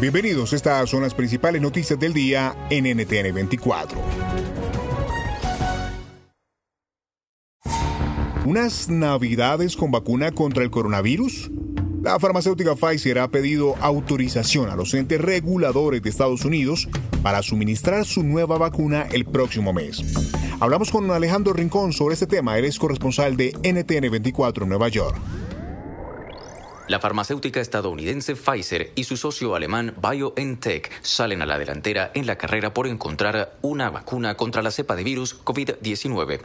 Bienvenidos, estas son las principales noticias del día en NTN 24. ¿Unas navidades con vacuna contra el coronavirus? La farmacéutica Pfizer ha pedido autorización a los entes reguladores de Estados Unidos para suministrar su nueva vacuna el próximo mes. Hablamos con Alejandro Rincón sobre este tema, él es corresponsal de NTN 24 en Nueva York. La farmacéutica estadounidense Pfizer y su socio alemán BioNTech salen a la delantera en la carrera por encontrar una vacuna contra la cepa de virus COVID-19.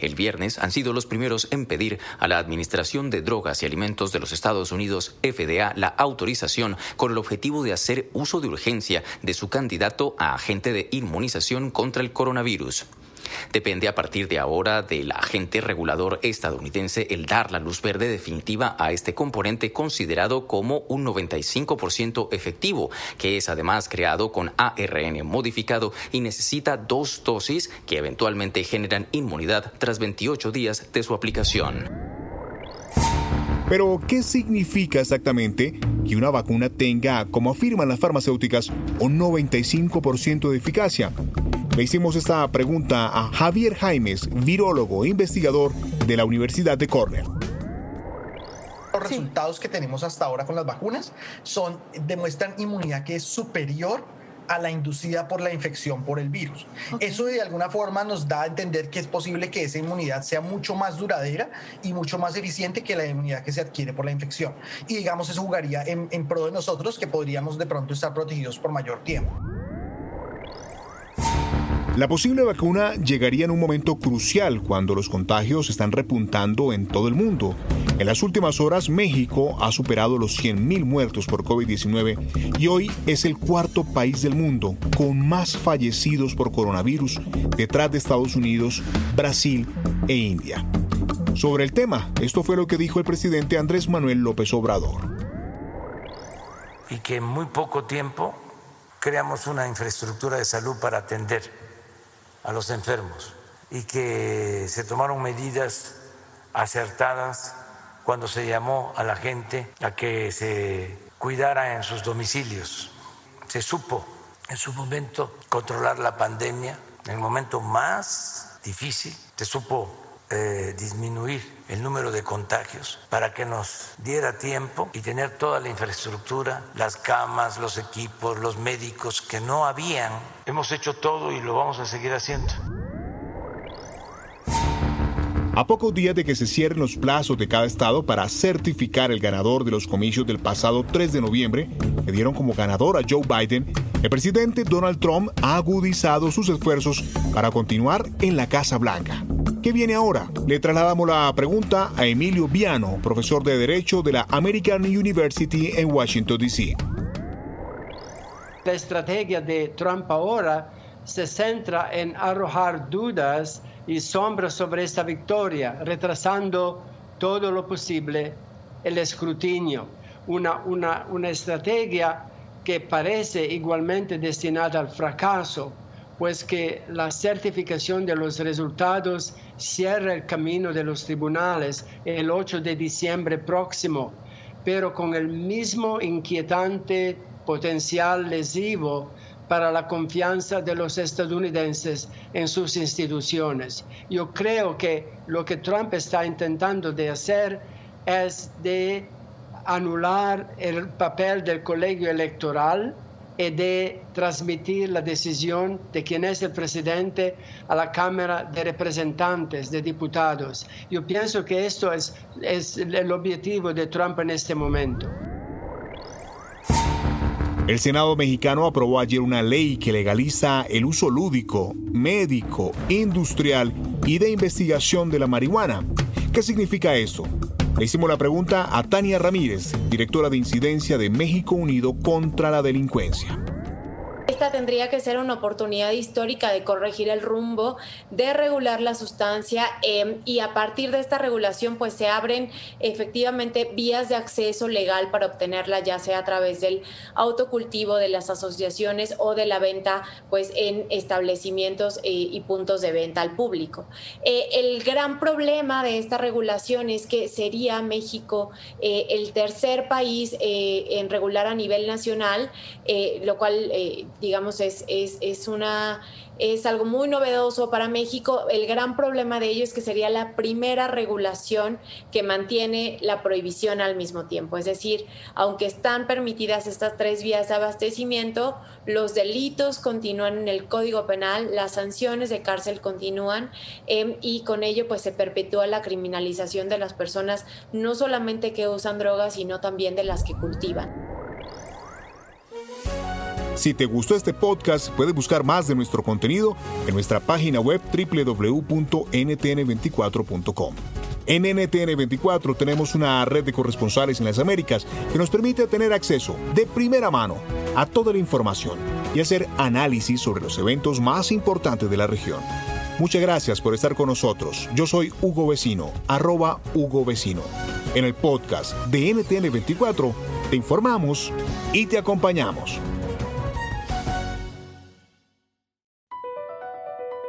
El viernes han sido los primeros en pedir a la Administración de Drogas y Alimentos de los Estados Unidos, FDA, la autorización con el objetivo de hacer uso de urgencia de su candidato a agente de inmunización contra el coronavirus. Depende a partir de ahora del agente regulador estadounidense el dar la luz verde definitiva a este componente considerado como un 95% efectivo, que es además creado con ARN modificado y necesita dos dosis que eventualmente generan inmunidad tras 28 días de su aplicación. Pero, ¿qué significa exactamente que una vacuna tenga, como afirman las farmacéuticas, un 95% de eficacia? Le hicimos esta pregunta a Javier Jaimes, virólogo e investigador de la Universidad de Cornell. Los resultados que tenemos hasta ahora con las vacunas son, demuestran inmunidad que es superior a la inducida por la infección por el virus. Eso de alguna forma nos da a entender que es posible que esa inmunidad sea mucho más duradera y mucho más eficiente que la inmunidad que se adquiere por la infección. Y digamos, eso jugaría en, en pro de nosotros que podríamos de pronto estar protegidos por mayor tiempo. La posible vacuna llegaría en un momento crucial cuando los contagios están repuntando en todo el mundo. En las últimas horas, México ha superado los 100.000 muertos por COVID-19 y hoy es el cuarto país del mundo con más fallecidos por coronavirus, detrás de Estados Unidos, Brasil e India. Sobre el tema, esto fue lo que dijo el presidente Andrés Manuel López Obrador. Y que en muy poco tiempo creamos una infraestructura de salud para atender a los enfermos y que se tomaron medidas acertadas cuando se llamó a la gente a que se cuidara en sus domicilios. Se supo en su momento controlar la pandemia, en el momento más difícil, se supo eh, disminuir el número de contagios para que nos diera tiempo y tener toda la infraestructura, las camas, los equipos, los médicos que no habían. Hemos hecho todo y lo vamos a seguir haciendo. A pocos días de que se cierren los plazos de cada estado para certificar el ganador de los comicios del pasado 3 de noviembre, que dieron como ganador a Joe Biden, el presidente Donald Trump ha agudizado sus esfuerzos para continuar en la Casa Blanca. ¿Qué viene ahora? Le trasladamos la pregunta a Emilio Viano, profesor de Derecho de la American University en Washington, D.C. La estrategia de Trump ahora se centra en arrojar dudas y sombras sobre esta victoria, retrasando todo lo posible el escrutinio. Una, una, una estrategia que parece igualmente destinada al fracaso, pues que la certificación de los resultados cierra el camino de los tribunales el 8 de diciembre próximo, pero con el mismo inquietante potencial lesivo para la confianza de los estadounidenses en sus instituciones. Yo creo que lo que Trump está intentando de hacer es de anular el papel del colegio electoral de transmitir la decisión de quién es el presidente a la Cámara de Representantes, de Diputados. Yo pienso que esto es, es el objetivo de Trump en este momento. El Senado mexicano aprobó ayer una ley que legaliza el uso lúdico, médico, industrial y de investigación de la marihuana. ¿Qué significa esto? Le hicimos la pregunta a Tania Ramírez, directora de incidencia de México Unido contra la Delincuencia. Esta tendría que ser una oportunidad histórica de corregir el rumbo, de regular la sustancia em, y a partir de esta regulación pues se abren efectivamente vías de acceso legal para obtenerla ya sea a través del autocultivo de las asociaciones o de la venta pues en establecimientos eh, y puntos de venta al público. Eh, el gran problema de esta regulación es que sería México eh, el tercer país en regular a nivel nacional, lo cual digamos, es, es, es, una, es algo muy novedoso para México. El gran problema de ello es que sería la primera regulación que mantiene la prohibición al mismo tiempo. Es decir, aunque están permitidas estas tres vías de abastecimiento, los delitos continúan en el Código Penal, las sanciones de cárcel continúan em, y con ello pues se perpetúa la criminalización de las personas, no solamente que usan drogas, sino también de las que cultivan. Si te gustó este podcast, puedes buscar más de nuestro contenido en nuestra página web www.ntn24.com. En NTN24 tenemos una red de corresponsales en las Américas que nos permite tener acceso de primera mano a toda la información y hacer análisis sobre los eventos más importantes de la región. Muchas gracias por estar con nosotros. Yo soy Hugo Vecino, arroba Hugo Vecino. En el podcast de NTN24 te informamos y te acompañamos.